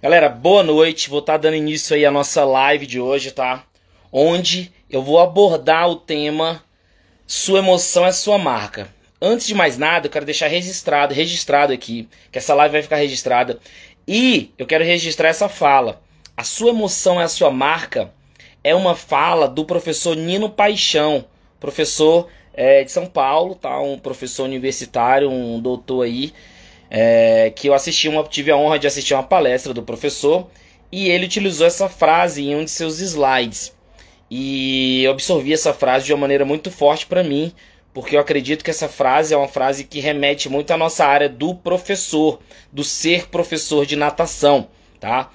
Galera, boa noite. Vou estar tá dando início aí à nossa live de hoje, tá? Onde eu vou abordar o tema Sua emoção é sua marca. Antes de mais nada, eu quero deixar registrado, registrado aqui, que essa live vai ficar registrada. E eu quero registrar essa fala. A sua emoção é a sua marca é uma fala do professor Nino Paixão, professor é, de São Paulo, tá? Um professor universitário, um doutor aí é, que eu assisti uma, tive a honra de assistir uma palestra do professor e ele utilizou essa frase em um de seus slides. E eu absorvi essa frase de uma maneira muito forte para mim, porque eu acredito que essa frase é uma frase que remete muito à nossa área do professor, do ser professor de natação, tá?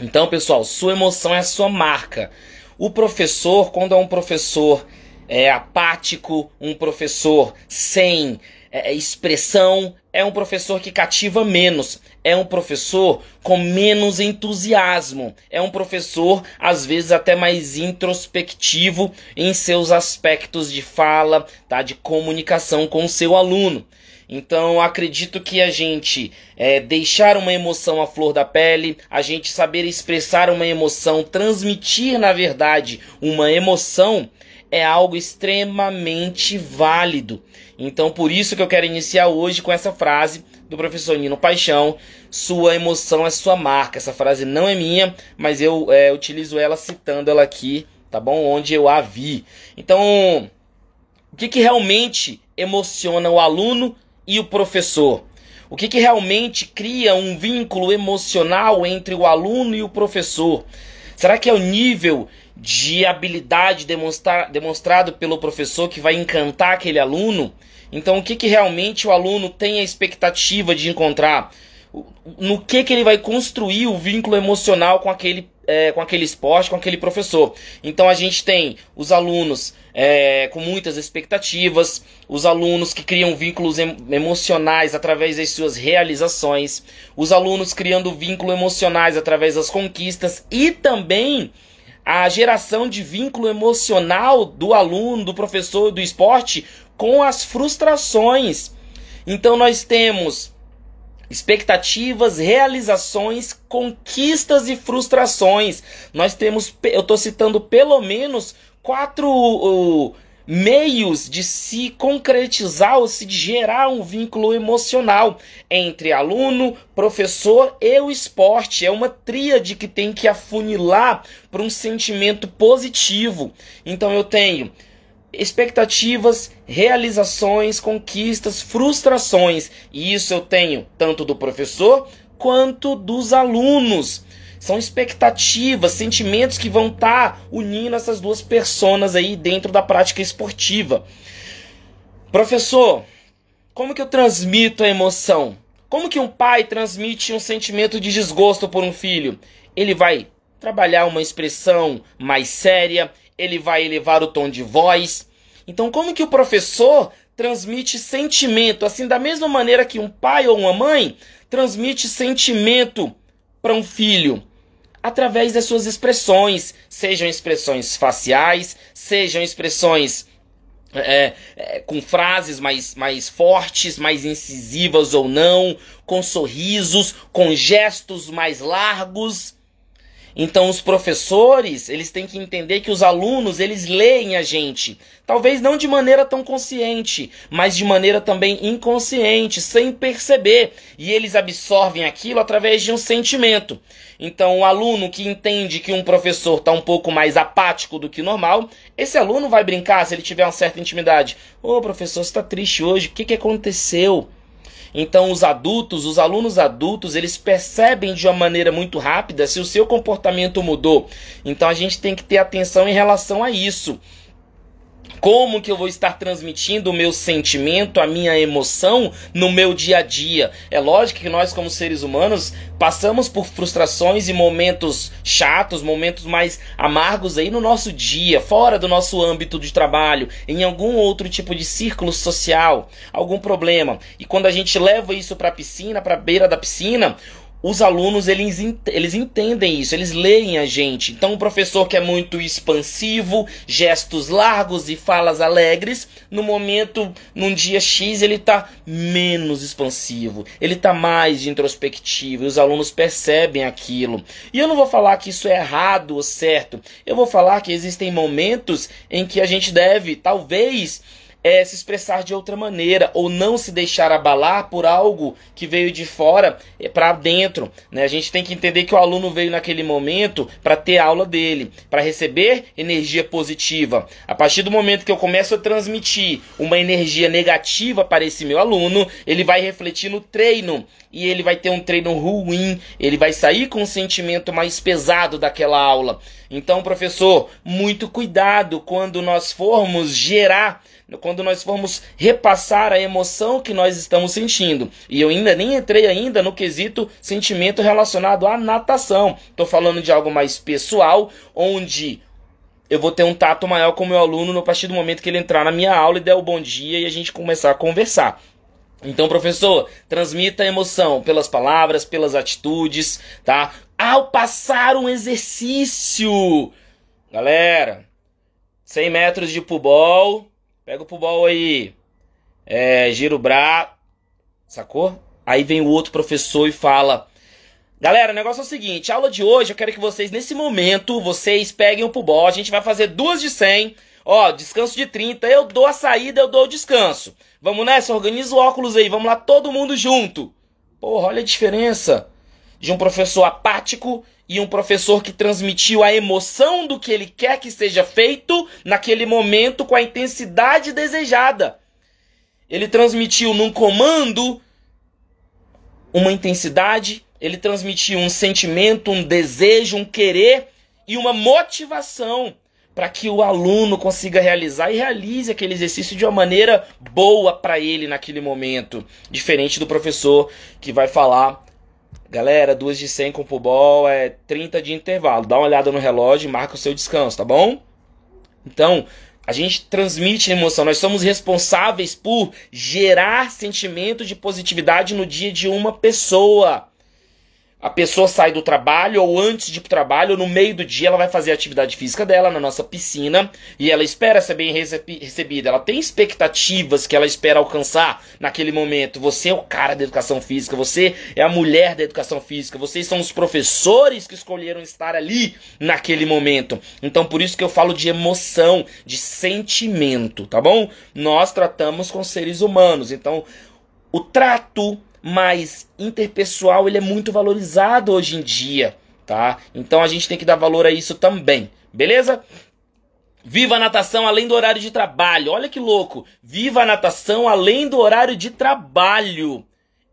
Então, pessoal, sua emoção é a sua marca. O professor, quando é um professor é, apático, um professor sem é, expressão, é um professor que cativa menos, é um professor com menos entusiasmo, é um professor às vezes até mais introspectivo em seus aspectos de fala, tá, de comunicação com o seu aluno. Então acredito que a gente é, deixar uma emoção à flor da pele, a gente saber expressar uma emoção, transmitir na verdade uma emoção é algo extremamente válido. Então, por isso que eu quero iniciar hoje com essa frase do professor Nino Paixão: Sua emoção é sua marca. Essa frase não é minha, mas eu é, utilizo ela citando ela aqui, tá bom? Onde eu a vi. Então, o que, que realmente emociona o aluno e o professor? O que, que realmente cria um vínculo emocional entre o aluno e o professor? Será que é o nível de habilidade demonstra demonstrado pelo professor que vai encantar aquele aluno. Então, o que, que realmente o aluno tem a expectativa de encontrar? No que, que ele vai construir o vínculo emocional com aquele, é, com aquele esporte, com aquele professor. Então, a gente tem os alunos é, com muitas expectativas, os alunos que criam vínculos em emocionais através das suas realizações, os alunos criando vínculos emocionais através das conquistas e também a geração de vínculo emocional do aluno, do professor do esporte com as frustrações. Então nós temos expectativas, realizações, conquistas e frustrações. Nós temos, eu estou citando pelo menos quatro uh, meios de se concretizar ou se gerar um vínculo emocional entre aluno, professor e o esporte. É uma tríade que tem que afunilar para um sentimento positivo. Então eu tenho expectativas, realizações, conquistas, frustrações. E isso eu tenho tanto do professor quanto dos alunos. São expectativas, sentimentos que vão estar tá unindo essas duas personas aí dentro da prática esportiva. Professor, como que eu transmito a emoção? Como que um pai transmite um sentimento de desgosto por um filho? Ele vai trabalhar uma expressão mais séria, ele vai elevar o tom de voz. Então, como que o professor transmite sentimento, assim da mesma maneira que um pai ou uma mãe transmite sentimento para um filho? através das suas expressões, sejam expressões faciais, sejam expressões é, é, com frases mais, mais fortes, mais incisivas ou não, com sorrisos, com gestos mais largos. Então os professores, eles têm que entender que os alunos, eles leem a gente. Talvez não de maneira tão consciente, mas de maneira também inconsciente, sem perceber. E eles absorvem aquilo através de um sentimento. Então o aluno que entende que um professor está um pouco mais apático do que normal, esse aluno vai brincar se ele tiver uma certa intimidade. Ô professor, você está triste hoje, o que, que aconteceu? Então os adultos, os alunos adultos, eles percebem de uma maneira muito rápida se o seu comportamento mudou. Então a gente tem que ter atenção em relação a isso. Como que eu vou estar transmitindo o meu sentimento, a minha emoção no meu dia a dia? É lógico que nós, como seres humanos, passamos por frustrações e momentos chatos, momentos mais amargos aí no nosso dia, fora do nosso âmbito de trabalho, em algum outro tipo de círculo social, algum problema. E quando a gente leva isso para a piscina, para a beira da piscina, os alunos eles, eles entendem isso, eles leem a gente. Então, o professor que é muito expansivo, gestos largos e falas alegres, no momento, num dia X, ele está menos expansivo, ele está mais introspectivo e os alunos percebem aquilo. E eu não vou falar que isso é errado ou certo, eu vou falar que existem momentos em que a gente deve, talvez, é, se expressar de outra maneira ou não se deixar abalar por algo que veio de fora é, para dentro. Né? A gente tem que entender que o aluno veio naquele momento para ter aula dele, para receber energia positiva. A partir do momento que eu começo a transmitir uma energia negativa para esse meu aluno, ele vai refletir no treino e ele vai ter um treino ruim, ele vai sair com um sentimento mais pesado daquela aula. Então, professor, muito cuidado quando nós formos gerar quando nós formos repassar a emoção que nós estamos sentindo. E eu ainda nem entrei ainda no quesito sentimento relacionado à natação. Estou falando de algo mais pessoal, onde eu vou ter um tato maior com o meu aluno a partir do momento que ele entrar na minha aula e der o bom dia e a gente começar a conversar. Então, professor, transmita a emoção pelas palavras, pelas atitudes, tá? Ao passar um exercício. Galera, 100 metros de pubol, Pega o pulbol aí. É, gira o braço. Sacou? Aí vem o outro professor e fala: Galera, o negócio é o seguinte: a aula de hoje eu quero que vocês, nesse momento, vocês peguem o pulbol. A gente vai fazer duas de 100. Ó, descanso de 30. Eu dou a saída, eu dou o descanso. Vamos nessa? Organiza o óculos aí. Vamos lá, todo mundo junto. Porra, olha a diferença de um professor apático e um professor que transmitiu a emoção do que ele quer que seja feito naquele momento com a intensidade desejada. Ele transmitiu num comando uma intensidade, ele transmitiu um sentimento, um desejo, um querer e uma motivação para que o aluno consiga realizar e realize aquele exercício de uma maneira boa para ele naquele momento, diferente do professor que vai falar Galera, duas de 100 com ball é 30 de intervalo. Dá uma olhada no relógio e marca o seu descanso, tá bom? Então, a gente transmite emoção. Nós somos responsáveis por gerar sentimento de positividade no dia de uma pessoa a pessoa sai do trabalho ou antes de ir pro trabalho, ou no meio do dia, ela vai fazer a atividade física dela na nossa piscina e ela espera ser bem recebida. Ela tem expectativas que ela espera alcançar naquele momento. Você é o cara da educação física, você é a mulher da educação física, vocês são os professores que escolheram estar ali naquele momento. Então, por isso que eu falo de emoção, de sentimento, tá bom? Nós tratamos com seres humanos, então o trato mas interpessoal ele é muito valorizado hoje em dia, tá? Então a gente tem que dar valor a isso também, beleza? Viva a natação além do horário de trabalho. Olha que louco. Viva a natação além do horário de trabalho.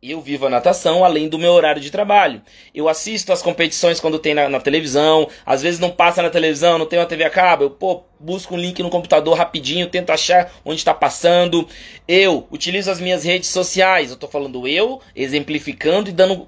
Eu vivo a natação além do meu horário de trabalho. Eu assisto as competições quando tem na, na, televisão. Às vezes não passa na televisão, não tem uma TV a cabo. Eu pô, busco um link no computador rapidinho, tento achar onde está passando. Eu utilizo as minhas redes sociais. Eu estou falando eu, exemplificando e dando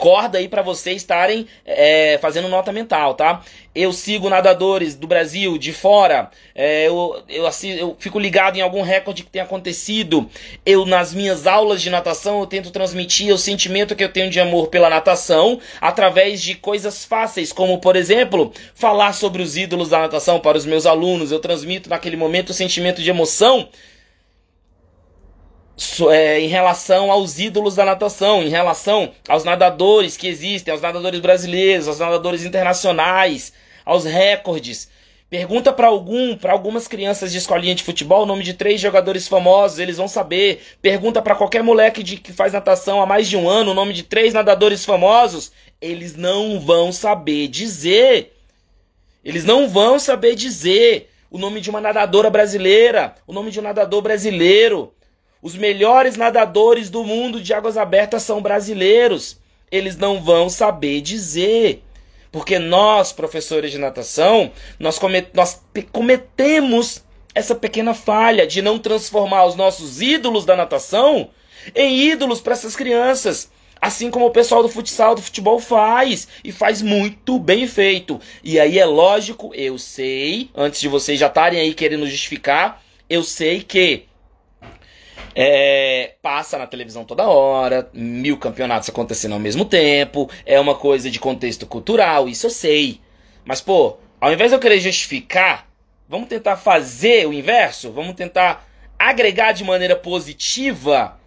corda aí para vocês estarem é, fazendo nota mental, tá? Eu sigo nadadores do Brasil, de fora, é, eu, eu, eu fico ligado em algum recorde que tem acontecido. Eu, nas minhas aulas de natação, eu tento transmitir o sentimento que eu tenho de amor pela natação através de coisas fáceis, como, por exemplo, falar sobre os ídolos da natação para os meus alunos. Eu transmito naquele momento o sentimento de emoção é, em relação aos ídolos da natação, em relação aos nadadores que existem, aos nadadores brasileiros, aos nadadores internacionais, aos recordes. Pergunta para algum, para algumas crianças de escolinha de futebol o nome de três jogadores famosos, eles vão saber. Pergunta para qualquer moleque de, que faz natação há mais de um ano o nome de três nadadores famosos, eles não vão saber dizer. Eles não vão saber dizer o nome de uma nadadora brasileira, o nome de um nadador brasileiro. Os melhores nadadores do mundo de águas abertas são brasileiros. Eles não vão saber dizer. Porque nós, professores de natação, nós, nós cometemos essa pequena falha de não transformar os nossos ídolos da natação em ídolos para essas crianças. Assim como o pessoal do futsal, do futebol faz. E faz muito bem feito. E aí é lógico, eu sei, antes de vocês já estarem aí querendo justificar, eu sei que É, passa na televisão toda hora, mil campeonatos acontecendo ao mesmo tempo, é uma coisa de contexto cultural, isso eu sei. Mas, pô, ao invés de eu querer justificar, vamos tentar fazer o inverso? Vamos tentar agregar de maneira positiva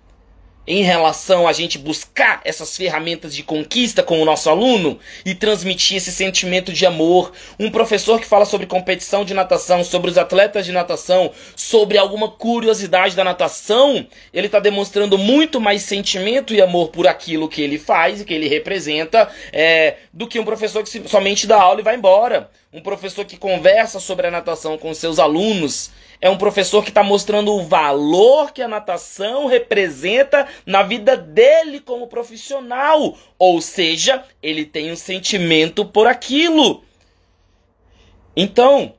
em relação a gente buscar essas ferramentas de conquista com o nosso aluno e transmitir esse sentimento de amor. Um professor que fala sobre competição de natação, sobre os atletas de natação, sobre alguma curiosidade da natação, ele está demonstrando muito mais sentimento e amor por aquilo que ele faz e que ele representa é, do que um professor que somente dá aula e vai embora. Um professor que conversa sobre a natação com seus alunos é um professor que está mostrando o valor que a natação representa na vida dele como profissional. Ou seja, ele tem um sentimento por aquilo. Então,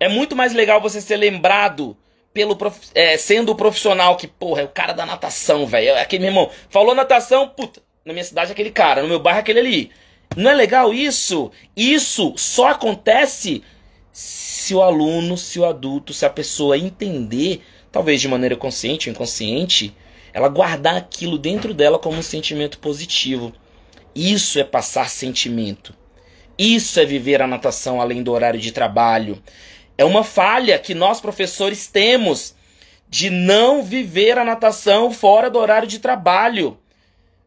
é muito mais legal você ser lembrado pelo é, sendo o profissional que, porra, é o cara da natação, velho. É aquele meu irmão. Falou natação, puta, na minha cidade é aquele cara, no meu bairro é aquele ali. Não é legal isso? Isso só acontece se o aluno, se o adulto, se a pessoa entender, talvez de maneira consciente ou inconsciente, ela guardar aquilo dentro dela como um sentimento positivo. Isso é passar sentimento. Isso é viver a natação além do horário de trabalho. É uma falha que nós professores temos de não viver a natação fora do horário de trabalho.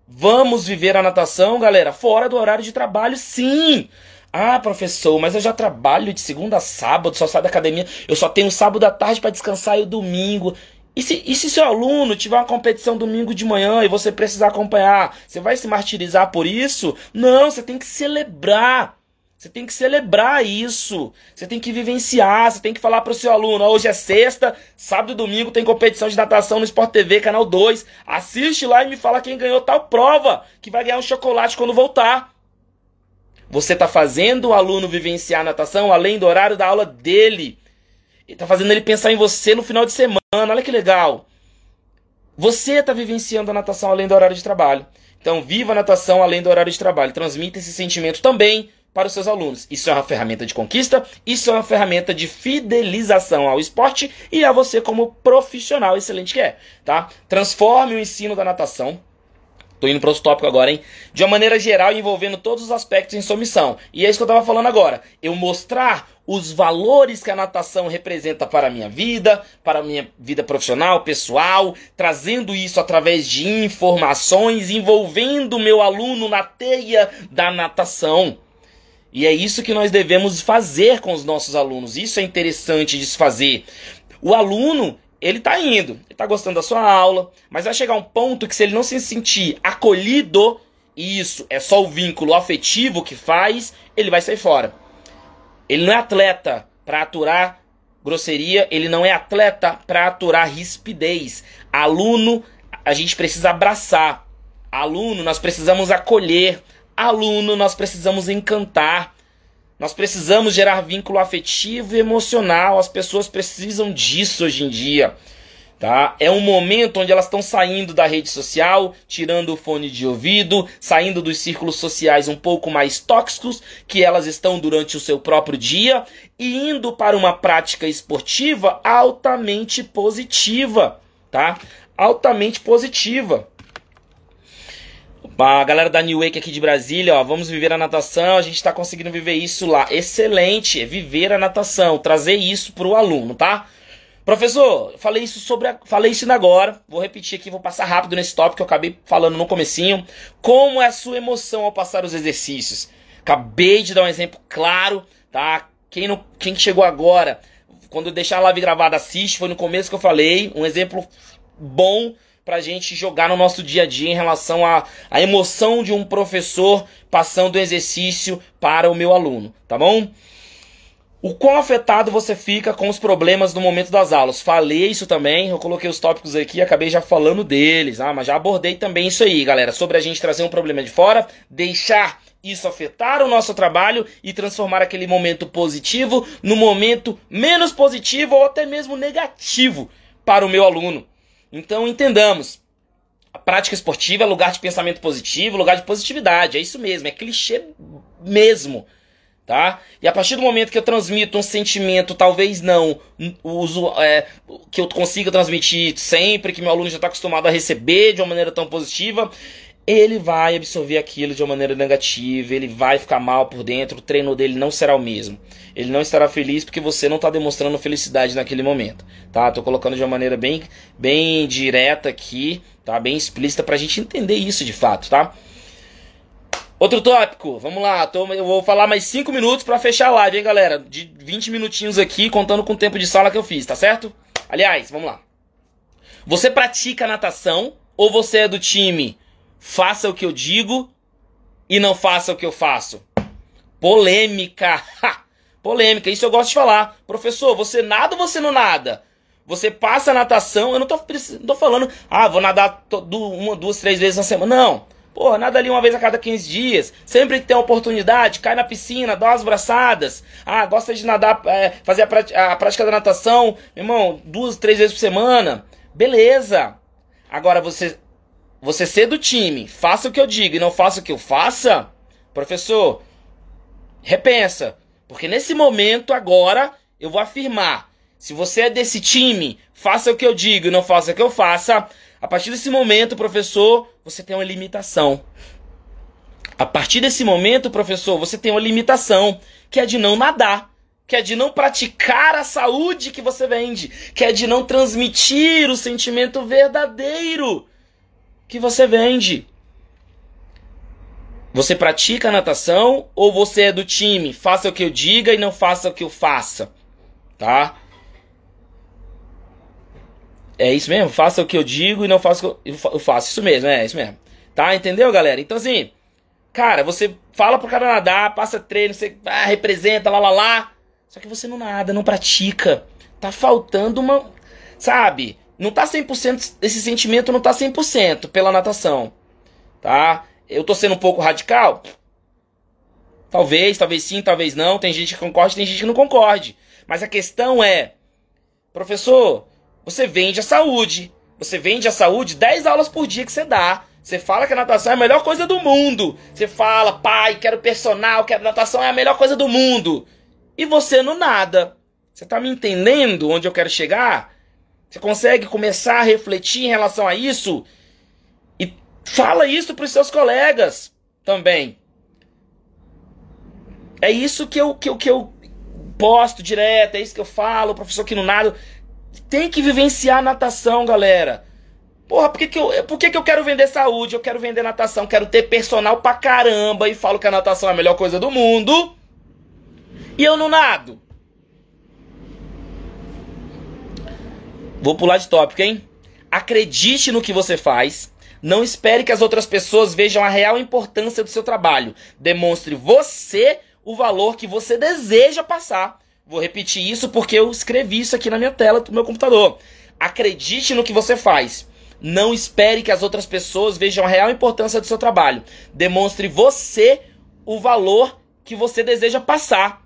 Vamos viver a natação, galera, fora do horário de trabalho, sim. Ah, professor, mas eu já trabalho de segunda a sábado, só saio da academia, eu só tenho sábado à tarde para descansar e o domingo. E se, e se seu aluno tiver uma competição domingo de manhã e você precisar acompanhar, você vai se martirizar por isso? Não, você tem que celebrar. Você tem que celebrar isso. Você tem que vivenciar. Você tem que falar para o seu aluno: hoje é sexta, sábado e domingo tem competição de natação no Sport TV, canal 2. Assiste lá e me fala quem ganhou tal prova, que vai ganhar um chocolate quando voltar. Você está fazendo o aluno vivenciar a natação além do horário da aula dele. Está fazendo ele pensar em você no final de semana. Olha que legal. Você está vivenciando a natação além do horário de trabalho. Então, viva a natação além do horário de trabalho. Transmita esse sentimento também para os seus alunos. Isso é uma ferramenta de conquista, isso é uma ferramenta de fidelização ao esporte e a você como profissional excelente que é, tá? Transforme o ensino da natação Tô indo para outro tópico agora, hein? De uma maneira geral, envolvendo todos os aspectos em sua missão. E é isso que eu tava falando agora. Eu mostrar os valores que a natação representa para a minha vida, para a minha vida profissional, pessoal, trazendo isso através de informações, envolvendo o meu aluno na teia da natação. E é isso que nós devemos fazer com os nossos alunos. Isso é interessante de se fazer. O aluno, ele tá indo, ele tá gostando da sua aula, mas vai chegar um ponto que se ele não se sentir acolhido, e isso é só o vínculo afetivo que faz, ele vai sair fora. Ele não é atleta para aturar grosseria, ele não é atleta para aturar rispidez. Aluno, a gente precisa abraçar. Aluno, nós precisamos acolher. Aluno, nós precisamos encantar. Nós precisamos gerar vínculo afetivo e emocional. As pessoas precisam disso hoje em dia. Tá? É um momento onde elas estão saindo da rede social, tirando o fone de ouvido, saindo dos círculos sociais um pouco mais tóxicos que elas estão durante o seu próprio dia e indo para uma prática esportiva altamente positiva, tá? Altamente positiva. A galera da New Wake aqui de Brasília, ó, vamos viver a natação, a gente está conseguindo viver isso lá. Excelente, é viver a natação, trazer isso para o aluno, tá? Professor, falei isso sobre, a, falei isso agora, vou repetir aqui, vou passar rápido nesse tópico que eu acabei falando no comecinho. Como é a sua emoção ao passar os exercícios? Acabei de dar um exemplo claro, tá? Quem, não, quem chegou agora, quando eu deixar a live gravada, assiste, foi no começo que eu falei, um exemplo bom pra gente jogar no nosso dia a dia em relação à, à emoção de um professor passando o exercício para o meu aluno, tá bom? O quão afetado você fica com os problemas no momento das aulas? Falei isso também, eu coloquei os tópicos aqui, acabei já falando deles, ah, mas já abordei também isso aí, galera, sobre a gente trazer um problema de fora, deixar isso afetar o nosso trabalho e transformar aquele momento positivo no momento menos positivo ou até mesmo negativo para o meu aluno. Então entendamos. A prática esportiva é lugar de pensamento positivo, lugar de positividade. É isso mesmo, é clichê mesmo. tá? E a partir do momento que eu transmito um sentimento, talvez não, uso, é, que eu consiga transmitir sempre, que meu aluno já está acostumado a receber de uma maneira tão positiva, ele vai absorver aquilo de uma maneira negativa, ele vai ficar mal por dentro, o treino dele não será o mesmo. Ele não estará feliz porque você não está demonstrando felicidade naquele momento, tá? Tô colocando de uma maneira bem, bem direta aqui, tá? Bem explícita pra gente entender isso de fato, tá? Outro tópico, vamos lá, tô, eu vou falar mais 5 minutos para fechar a live, hein, galera? De 20 minutinhos aqui, contando com o tempo de sala que eu fiz, tá certo? Aliás, vamos lá. Você pratica natação ou você é do time faça o que eu digo e não faça o que eu faço? Polêmica! Polêmica, isso eu gosto de falar. Professor, você nada ou você não nada? Você passa natação, eu não tô, não tô falando, ah, vou nadar uma, duas, três vezes na semana. Não. Pô, nada ali uma vez a cada 15 dias. Sempre que tem oportunidade, cai na piscina, dá umas braçadas. Ah, gosta de nadar, é, fazer a, a prática da natação, irmão, duas, três vezes por semana. Beleza. Agora você você ser do time, faça o que eu digo e não faça o que eu faça, professor, repensa. Porque nesse momento agora eu vou afirmar. Se você é desse time, faça o que eu digo e não faça o que eu faça. A partir desse momento, professor, você tem uma limitação. A partir desse momento, professor, você tem uma limitação, que é de não nadar, que é de não praticar a saúde que você vende, que é de não transmitir o sentimento verdadeiro que você vende. Você pratica natação ou você é do time? Faça o que eu diga e não faça o que eu faça, tá? É isso mesmo? Faça o que eu digo e não faça o que eu faço. Isso mesmo, é isso mesmo. Tá? Entendeu, galera? Então, assim, cara, você fala pro cara nadar, passa treino, você ah, representa, lá, lá, lá. Só que você não nada, não pratica. Tá faltando uma. Sabe? Não tá 100%. Esse sentimento não tá 100% pela natação. Tá? Eu tô sendo um pouco radical? Talvez, talvez sim, talvez não. Tem gente que concorde, tem gente que não concorde. Mas a questão é, professor, você vende a saúde. Você vende a saúde 10 aulas por dia que você dá. Você fala que a natação é a melhor coisa do mundo. Você fala, pai, quero personal, quero natação, é a melhor coisa do mundo. E você não nada. Você tá me entendendo onde eu quero chegar? Você consegue começar a refletir em relação a isso? E fala isso para os seus colegas também. É isso que eu, que, eu, que eu posto direto, é isso que eu falo, professor que não nada. Tem que vivenciar natação, galera. Porra, por que, que, eu, por que, que eu quero vender saúde? Eu quero vender natação, quero ter personal pra caramba e falo que a natação é a melhor coisa do mundo. E eu não nado. Vou pular de tópico, hein? Acredite no que você faz. Não espere que as outras pessoas vejam a real importância do seu trabalho. Demonstre você o valor que você deseja passar. Vou repetir isso porque eu escrevi isso aqui na minha tela do meu computador. Acredite no que você faz. Não espere que as outras pessoas vejam a real importância do seu trabalho. Demonstre você o valor que você deseja passar.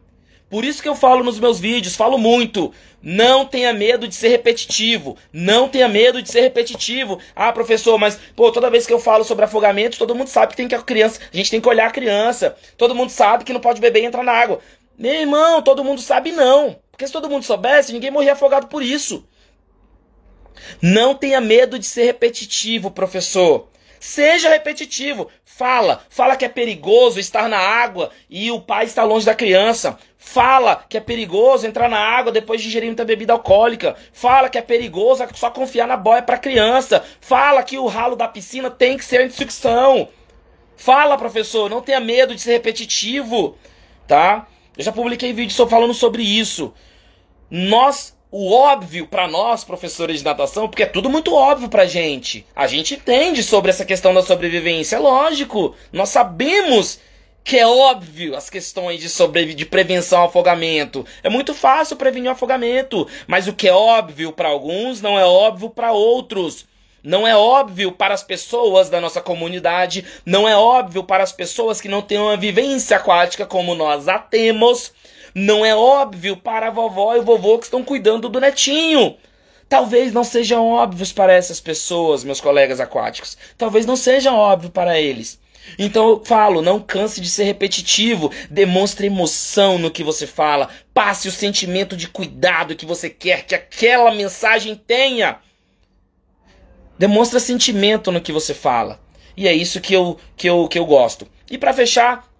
Por isso que eu falo nos meus vídeos, falo muito. Não tenha medo de ser repetitivo. Não tenha medo de ser repetitivo. Ah, professor, mas pô, toda vez que eu falo sobre afogamento, todo mundo sabe que tem que a criança, a gente tem que olhar a criança. Todo mundo sabe que não pode beber e entrar na água. Meu irmão, todo mundo sabe não. Porque se todo mundo soubesse, ninguém morria afogado por isso. Não tenha medo de ser repetitivo, professor. Seja repetitivo. Fala, fala que é perigoso estar na água e o pai está longe da criança. Fala que é perigoso entrar na água depois de ingerir muita bebida alcoólica. Fala que é perigoso só confiar na boia para criança. Fala que o ralo da piscina tem que ser anti-sucção. Fala, professor, não tenha medo de ser repetitivo, tá? Eu já publiquei vídeo só falando sobre isso. Nós, o óbvio para nós, professores de natação, porque é tudo muito óbvio pra gente. A gente entende sobre essa questão da sobrevivência, é lógico. Nós sabemos que é óbvio as questões de sobrevi de prevenção ao afogamento. É muito fácil prevenir o afogamento, mas o que é óbvio para alguns não é óbvio para outros. Não é óbvio para as pessoas da nossa comunidade, não é óbvio para as pessoas que não têm uma vivência aquática como nós a temos, não é óbvio para a vovó e o vovô que estão cuidando do netinho. Talvez não sejam óbvios para essas pessoas, meus colegas aquáticos. Talvez não sejam óbvio para eles. Então eu falo, não canse de ser repetitivo, demonstre emoção no que você fala, passe o sentimento de cuidado que você quer que aquela mensagem tenha. Demonstra sentimento no que você fala. E é isso que eu, que eu, que eu gosto. E para fechar,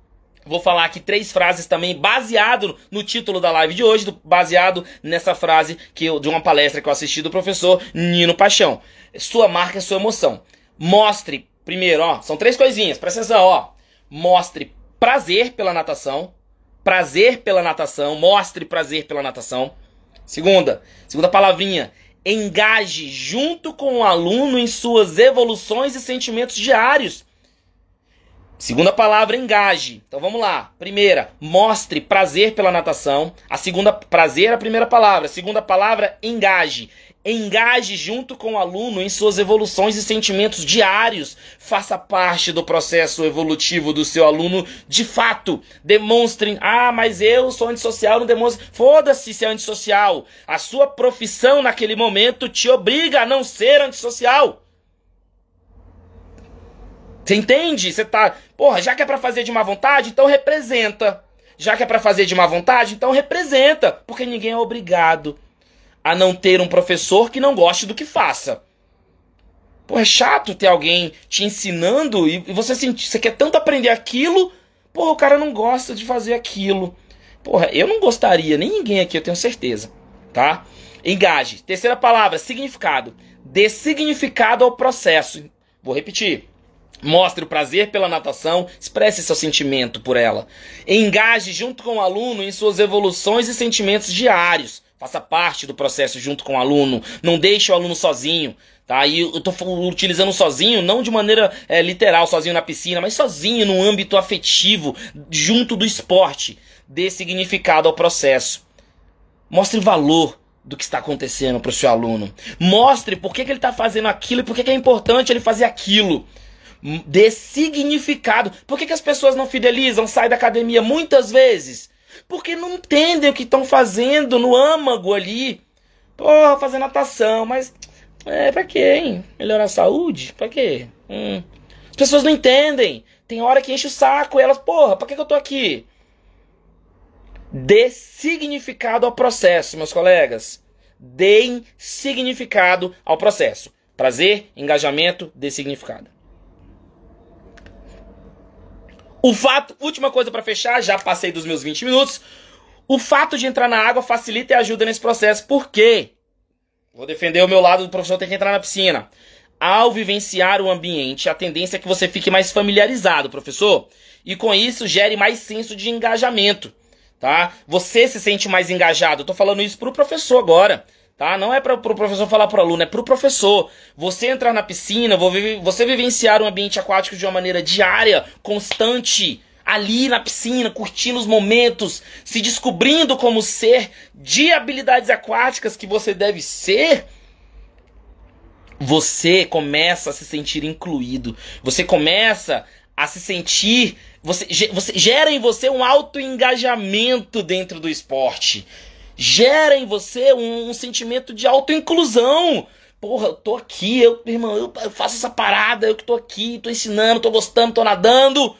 Vou falar aqui três frases também baseado no título da live de hoje, baseado nessa frase que eu, de uma palestra que eu assisti do professor Nino Paixão. Sua marca é sua emoção. Mostre primeiro, ó, são três coisinhas, presta atenção, ó. Mostre prazer pela natação, prazer pela natação, mostre prazer pela natação. Segunda, segunda palavrinha, engaje junto com o aluno em suas evoluções e sentimentos diários. Segunda palavra, engaje. Então vamos lá. Primeira, mostre prazer pela natação. A segunda, prazer é a primeira palavra. A segunda palavra, engaje. Engaje junto com o aluno em suas evoluções e sentimentos diários. Faça parte do processo evolutivo do seu aluno de fato. Demonstre, ah, mas eu sou antissocial, não demonstre. Foda-se se é antissocial. A sua profissão naquele momento te obriga a não ser antissocial. Você entende? Você tá. Porra, já que é pra fazer de má vontade, então representa. Já que é pra fazer de má vontade, então representa. Porque ninguém é obrigado a não ter um professor que não goste do que faça. Pô, é chato ter alguém te ensinando e você, sente, você quer tanto aprender aquilo, porra, o cara não gosta de fazer aquilo. Porra, eu não gostaria, nem ninguém aqui, eu tenho certeza. Tá? Engaje. Terceira palavra, significado. Dê significado ao processo. Vou repetir. Mostre o prazer pela natação, expresse seu sentimento por ela. Engaje junto com o aluno em suas evoluções e sentimentos diários. Faça parte do processo junto com o aluno. Não deixe o aluno sozinho. Tá? E eu estou utilizando sozinho, não de maneira é, literal, sozinho na piscina, mas sozinho no âmbito afetivo, junto do esporte. Dê significado ao processo. Mostre valor do que está acontecendo para o seu aluno. Mostre por que, que ele está fazendo aquilo e por que, que é importante ele fazer aquilo dê significado. Por que, que as pessoas não fidelizam, saem da academia muitas vezes? Porque não entendem o que estão fazendo no âmago ali. Porra, fazer natação, mas. É, pra quê, hein? Melhorar a saúde? Pra quê? Hum. As pessoas não entendem. Tem hora que enche o saco e elas, porra, pra que, que eu tô aqui? Dê significado ao processo, meus colegas. Deem significado ao processo. Prazer, engajamento, dê significado. O fato, última coisa para fechar, já passei dos meus 20 minutos. O fato de entrar na água facilita e ajuda nesse processo. Por quê? Vou defender o meu lado do professor ter que entrar na piscina. Ao vivenciar o ambiente, a tendência é que você fique mais familiarizado, professor, e com isso gere mais senso de engajamento, tá? Você se sente mais engajado. Eu tô falando isso pro professor agora tá? Não é para o pro professor falar pro aluno, é pro professor. Você entrar na piscina, você vivenciar um ambiente aquático de uma maneira diária, constante, ali na piscina, curtindo os momentos, se descobrindo como ser de habilidades aquáticas que você deve ser. Você começa a se sentir incluído. Você começa a se sentir. Você, você gera em você um alto engajamento dentro do esporte gera em você um, um sentimento de autoinclusão. Porra, eu tô aqui, eu, irmão, eu, eu faço essa parada, eu que tô aqui, tô ensinando, tô gostando, tô nadando.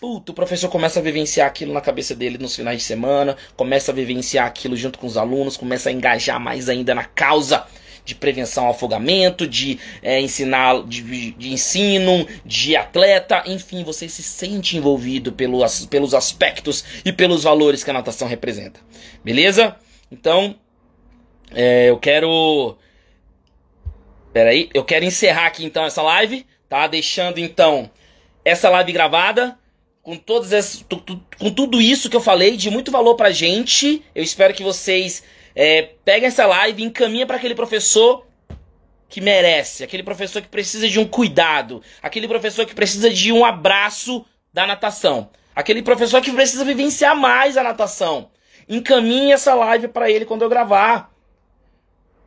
Puta, o professor começa a vivenciar aquilo na cabeça dele nos finais de semana, começa a vivenciar aquilo junto com os alunos, começa a engajar mais ainda na causa de prevenção ao afogamento, de é, ensinar, de, de, ensino, de atleta, enfim, você se sente envolvido pelo, pelos aspectos e pelos valores que a natação representa. Beleza? Então, é, eu quero. Peraí, eu quero encerrar aqui então essa live, tá? Deixando então essa live gravada com todas essas, com tudo isso que eu falei de muito valor pra gente. Eu espero que vocês é, peguem essa live e encaminhem para aquele professor que merece, aquele professor que precisa de um cuidado, aquele professor que precisa de um abraço da natação, aquele professor que precisa vivenciar mais a natação encaminhe essa live para ele quando eu gravar.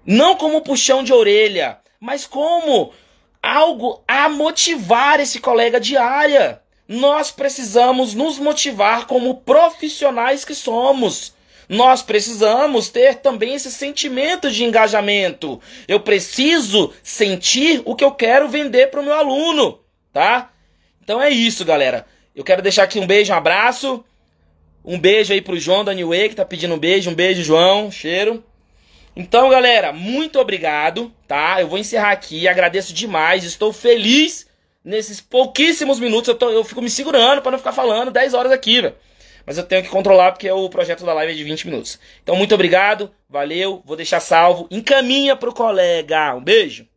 Não como puxão de orelha, mas como algo a motivar esse colega diária. Nós precisamos nos motivar como profissionais que somos. Nós precisamos ter também esse sentimento de engajamento. Eu preciso sentir o que eu quero vender para o meu aluno, tá? Então é isso, galera. Eu quero deixar aqui um beijo, um abraço. Um beijo aí pro João da New Way, que tá pedindo um beijo. Um beijo, João. Cheiro. Então, galera, muito obrigado, tá? Eu vou encerrar aqui. Agradeço demais. Estou feliz nesses pouquíssimos minutos. Eu, tô, eu fico me segurando para não ficar falando 10 horas aqui, velho. Mas eu tenho que controlar porque o projeto da live é de 20 minutos. Então, muito obrigado. Valeu. Vou deixar salvo. Encaminha pro colega. Um beijo.